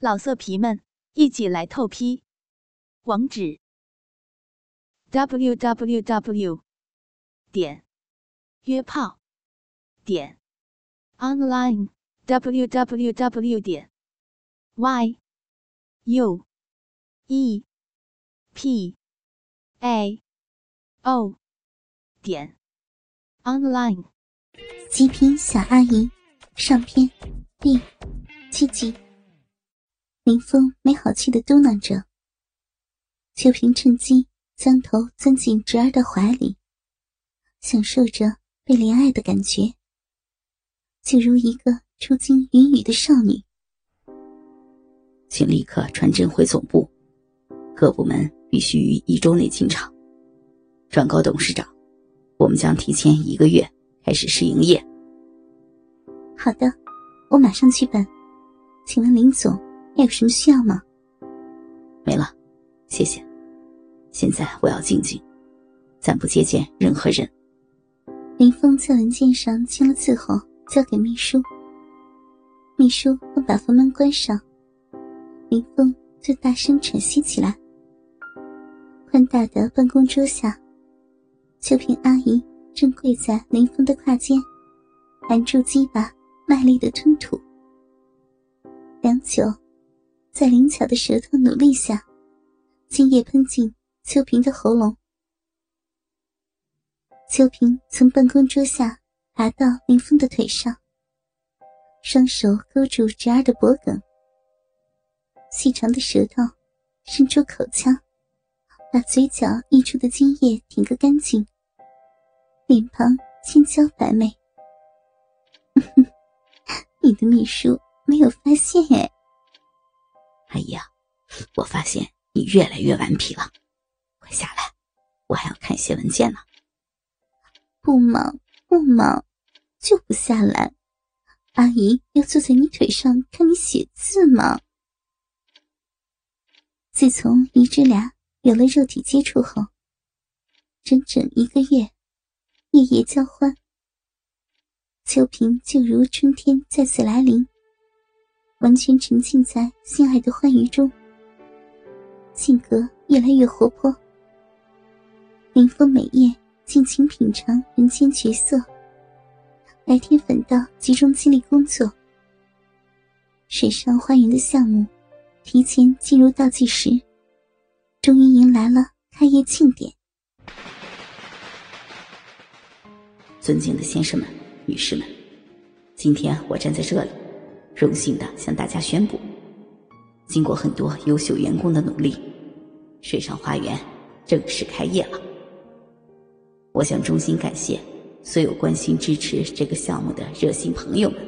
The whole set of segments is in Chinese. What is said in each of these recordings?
老色皮们，一起来透批！网址：w w w 点约炮点 online w w w 点 y u e p a o 点 online。极品小阿姨上篇第七集。林峰没好气的嘟囔着，秋萍趁机将头钻进侄儿的怀里，享受着被怜爱的感觉，就如一个出京云雨的少女。请立刻传真回总部，各部门必须于一周内进场。转告董事长，我们将提前一个月开始试营业。好的，我马上去办。请问林总？还有什么需要吗？没了，谢谢。现在我要静静，暂不接见任何人。林峰在文件上签了字后，交给秘书。秘书刚把房门关上，林峰就大声喘息起来。宽大的办公桌下，秋萍阿姨正跪在林峰的胯间，含住鸡巴，卖力的吞吐。良久。在灵巧的舌头努力下，精液喷进秋萍的喉咙。秋萍从办公桌下爬到林峰的腿上，双手勾住侄儿的脖颈，细长的舌头伸出口腔，把嘴角溢出的精液舔个干净，脸庞千娇百媚。你的秘书没有发现哎。阿姨，我发现你越来越顽皮了，快下来，我还要看一些文件呢。不忙不忙，就不下来。阿姨要坐在你腿上看你写字吗？自从姨侄俩有了肉体接触后，整整一个月，夜夜交欢。秋萍就如春天再次来临。完全沉浸在性爱的欢愉中，性格越来越活泼。林峰每夜尽情品尝人间绝色，白天反倒集中精力工作。水上花园的项目提前进入倒计时，终于迎来了开业庆典。尊敬的先生们、女士们，今天我站在这里。荣幸的向大家宣布，经过很多优秀员工的努力，水上花园正式开业了。我想衷心感谢所有关心支持这个项目的热心朋友们。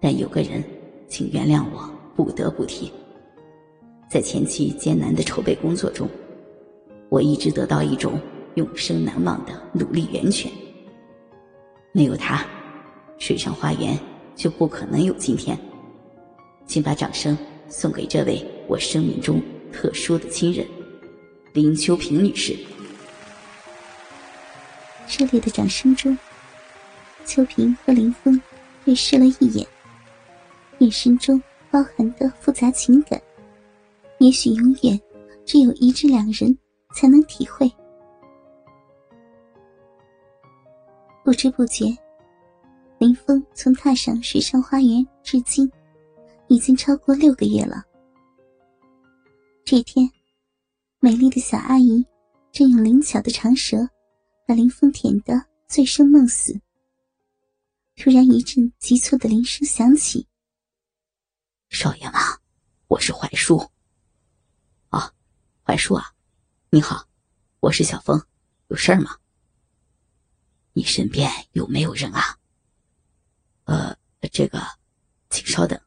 但有个人，请原谅我不得不提，在前期艰难的筹备工作中，我一直得到一种永生难忘的努力源泉。没有他，水上花园。就不可能有今天，请把掌声送给这位我生命中特殊的亲人林秋萍女士。热烈的掌声中，秋萍和林峰对视了一眼，眼神中包含的复杂情感，也许永远只有一至两人才能体会。不知不觉。林峰从踏上水上花园至今，已经超过六个月了。这天，美丽的小阿姨正用灵巧的长舌把林峰舔得醉生梦死。突然，一阵急促的铃声响起：“少爷吗，我是槐树。啊，槐树啊，你好，我是小峰，有事儿吗？你身边有没有人啊？”呃，这个，请稍等。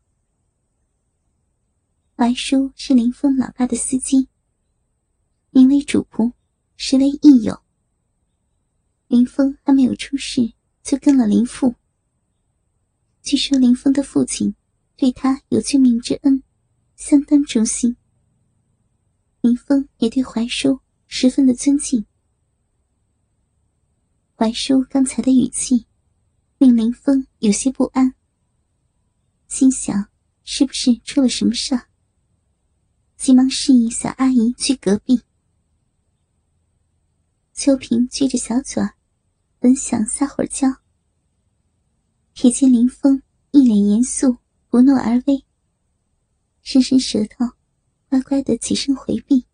槐叔是林峰老爸的司机，名为主仆，实为益友。林峰还没有出世，就跟了林父。据说林峰的父亲对他有救命之恩，相当忠心。林峰也对怀叔十分的尊敬。怀叔刚才的语气。令林峰有些不安，心想：是不是出了什么事？急忙示意小阿姨去隔壁。秋萍撅着小嘴，本想撒会儿娇，瞥见林峰一脸严肃，不怒而威，伸伸舌头，乖乖的起身回避。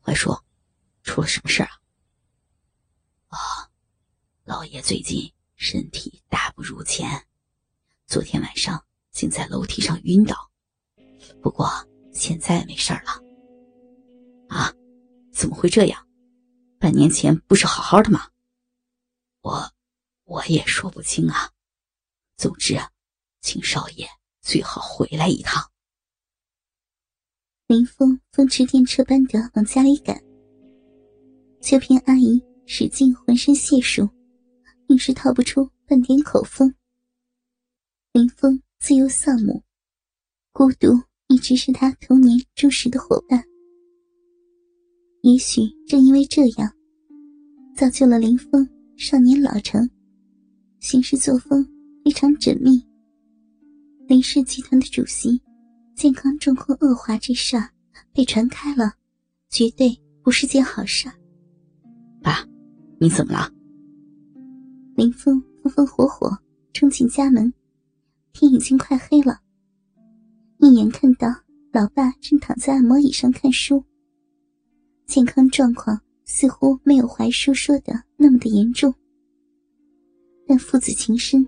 快说，出了什么事啊？啊，老爷最近身体大不如前，昨天晚上竟在楼梯上晕倒，不过现在没事了。啊，怎么会这样？半年前不是好好的吗？我，我也说不清啊。总之，请少爷最好回来一趟。林峰风驰电掣般的往家里赶，秋萍阿姨使尽浑身解数，硬是套不出半点口风。林峰自幼丧母，孤独一直是他童年忠实的伙伴。也许正因为这样，造就了林峰少年老成，行事作风非常缜密。林氏集团的主席。健康状况恶化这事儿被传开了，绝对不是件好事。爸，你怎么了？林峰风风火火冲进家门，天已经快黑了。一眼看到老爸正躺在按摩椅上看书，健康状况似乎没有怀叔说的那么的严重，但父子情深，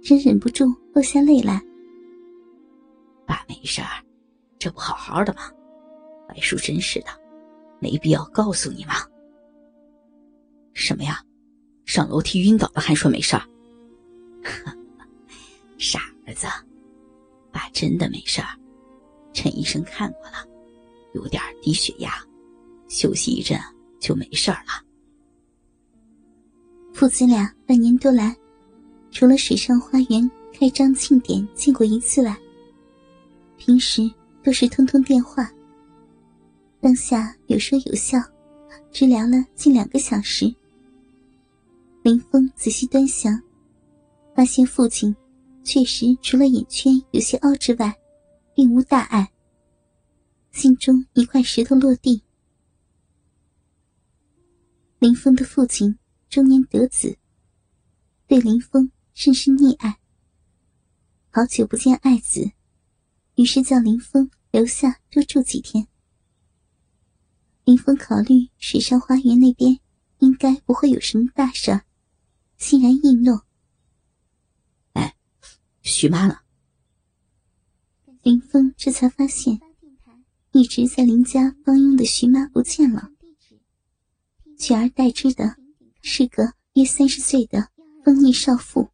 真忍不住落下泪来。爸没事儿，这不好好的吗？怀叔真是的，没必要告诉你吗？什么呀？上楼梯晕倒了还说没事儿？傻儿子，爸真的没事儿。陈医生看过了，有点低血压，休息一阵就没事儿了。父子俩半年多来，除了水上花园开张庆典见过一次外，平时都是通通电话，当下有说有笑，直聊了近两个小时。林峰仔细端详，发现父亲确实除了眼圈有些凹之外，并无大碍。心中一块石头落地。林峰的父亲中年得子，对林峰甚是溺爱。好久不见爱子。于是叫林峰留下多住几天。林峰考虑水上花园那边应该不会有什么大事，欣然应诺。哎，徐妈呢？林峰这才发现，一直在林家帮佣的徐妈不见了，取而代之的是个约三十岁的风腻少妇。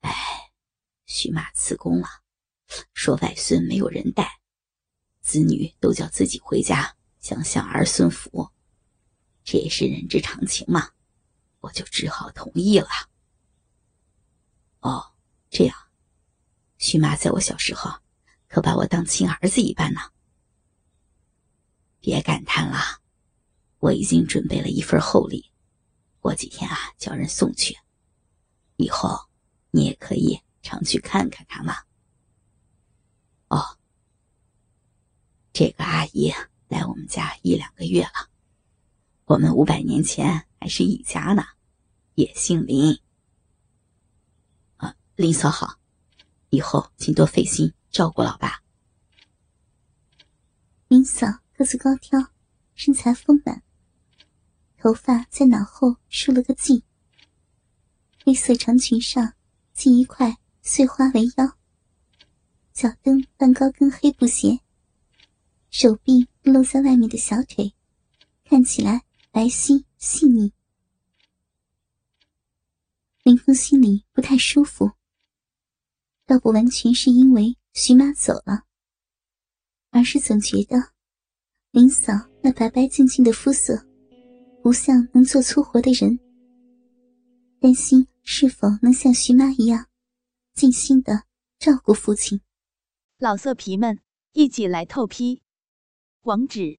哎，徐妈辞工了。说外孙没有人带，子女都叫自己回家享享儿孙福，这也是人之常情嘛，我就只好同意了。哦，这样，徐妈在我小时候可把我当亲儿子一般呢。别感叹了，我已经准备了一份厚礼，过几天啊叫人送去，以后你也可以常去看看他嘛。哦，这个阿姨来我们家一两个月了，我们五百年前还是一家呢，也姓林。啊，林嫂好，以后请多费心照顾老爸。林嫂个子高挑，身材丰满，头发在脑后梳了个髻，黑色长裙上系一块碎花围腰。脚蹬半高跟黑布鞋，手臂露在外面的小腿，看起来白皙细腻。林峰心里不太舒服，倒不完全是因为徐妈走了，而是总觉得林嫂那白白净净的肤色，不像能做粗活的人。担心是否能像徐妈一样，尽心的照顾父亲。老色皮们，一起来透批！网址